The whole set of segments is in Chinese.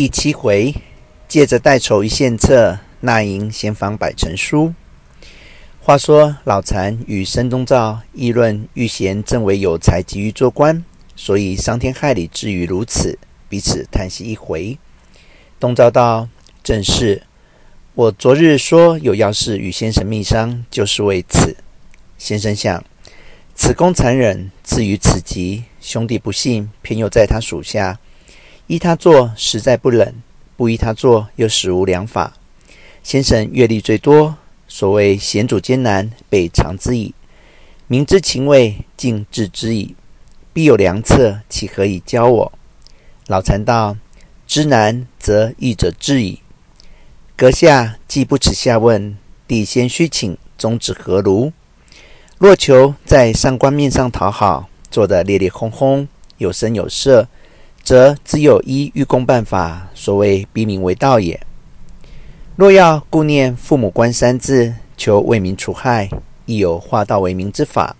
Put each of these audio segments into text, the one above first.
第七回，借着代筹一献策，纳银先访百成书。话说老残与申东照议论玉贤正为有才，急于做官，所以伤天害理至于如此，彼此叹息一回。东照道：“正是，我昨日说有要事与先生密商，就是为此。先生想，此公残忍，至于此极，兄弟不幸，偏又在他属下。”依他做，实在不忍；不依他做，又实无良法。先生阅历最多，所谓险阻艰难，备尝之矣；明知情味，尽致之矣。必有良策，岂可以教我？老残道：知难则易者致矣。阁下既不耻下问，弟先须请宗旨何如？若求在上官面上讨好，做得烈烈轰轰，有声有色。则只有依御公办法，所谓逼民为盗也。若要顾念父母官三字，求为民除害，亦有化道为民之法。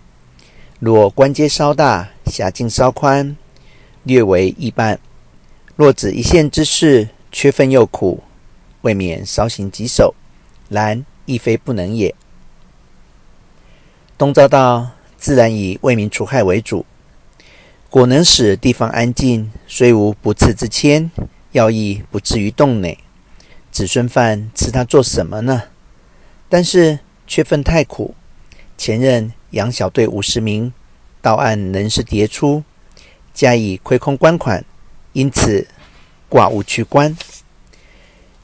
若官阶稍大，辖境稍宽，略为易办。若只一县之事，缺分又苦，未免稍行棘手，然亦非不能也。东照道：自然以为民除害为主。果能使地方安静，虽无不赐之谦，要亦不至于动馁。子孙饭吃他做什么呢？但是缺分太苦。前任杨小队五十名，到案仍是迭出，加以亏空官款，因此挂无去官。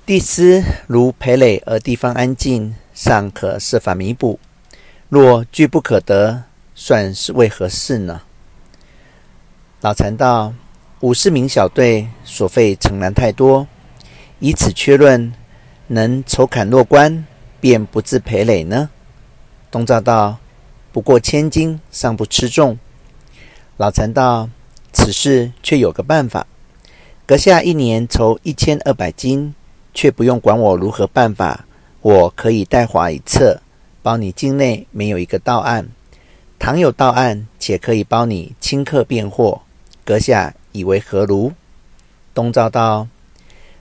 地司如赔累而地方安静，尚可设法弥补；若拒不可得，算是为何事呢？老禅道：“五十名小队所费诚然太多，以此确论，能筹砍落官，便不自赔累呢？”东照道：“不过千金，尚不吃重。”老禅道：“此事却有个办法。阁下一年筹一千二百金，却不用管我如何办法，我可以代划一册，保你境内没有一个盗案。倘有盗案，且可以包你顷刻便获。”阁下以为何如？东照道：“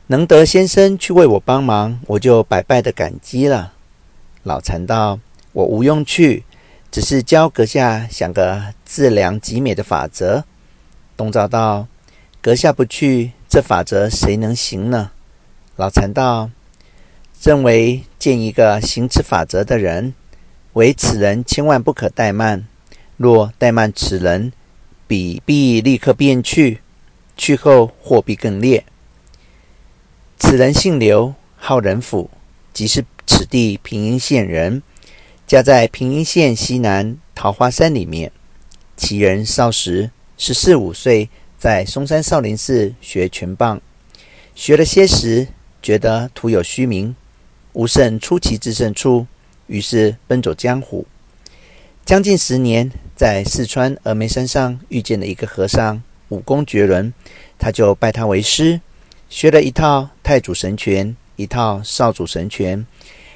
能得先生去为我帮忙，我就百倍的感激了。”老禅道：“我无用去，只是教阁下想个自量极美的法则。”东照道：“阁下不去，这法则谁能行呢？”老禅道：“认为见一个行此法则的人，唯此人千万不可怠慢。若怠慢此人，”彼必立刻便去，去后货必更烈。此人姓刘，号仁甫，即是此地平阴县人，家在平阴县西南桃花山里面。其人少时十四五岁，在嵩山少林寺学拳棒，学了些时，觉得徒有虚名，无甚出奇制胜处，于是奔走江湖。将近十年，在四川峨眉山上遇见了一个和尚，武功绝伦，他就拜他为师，学了一套太祖神拳，一套少主神拳。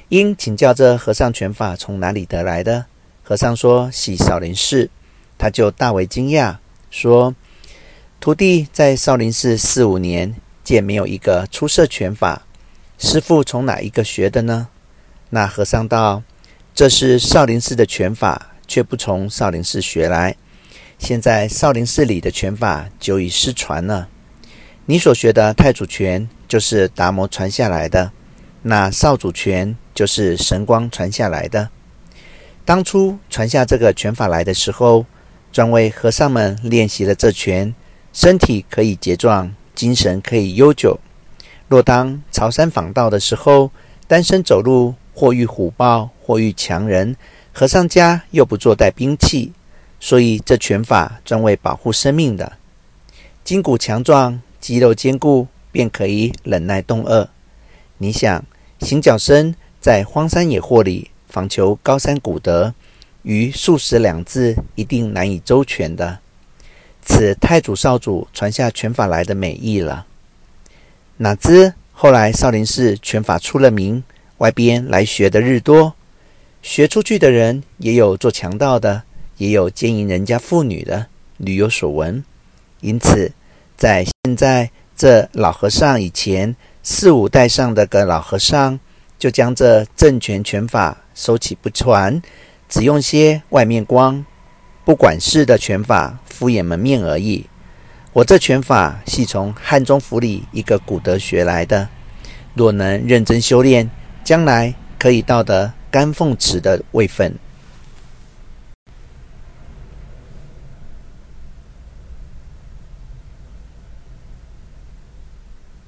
因请教这和尚拳法从哪里得来的，和尚说系少林寺，他就大为惊讶，说：“徒弟在少林寺四五年，见没有一个出色拳法，师父从哪一个学的呢？”那和尚道：“这是少林寺的拳法。”却不从少林寺学来，现在少林寺里的拳法久已失传了。你所学的太祖拳就是达摩传下来的，那少主拳就是神光传下来的。当初传下这个拳法来的时候，专为和尚们练习了这拳，身体可以结壮，精神可以悠久。若当朝山访道的时候，单身走路，或遇虎豹，或遇强人。和尚家又不做带兵器，所以这拳法专为保护生命的。筋骨强壮，肌肉坚固，便可以忍耐冻饿。你想，行脚僧在荒山野祸里访求高山古德，于数十两字一定难以周全的。此太祖少主传下拳法来的美意了。哪知后来少林寺拳法出了名，外边来学的日多。学出去的人也有做强盗的，也有奸淫人家妇女的，屡有所闻。因此，在现在这老和尚以前四五代上的个老和尚，就将这正拳拳法收起不传，只用些外面光、不管事的拳法敷衍门面而已。我这拳法系从汉中府里一个古德学来的，若能认真修炼，将来可以到得甘凤池的位分。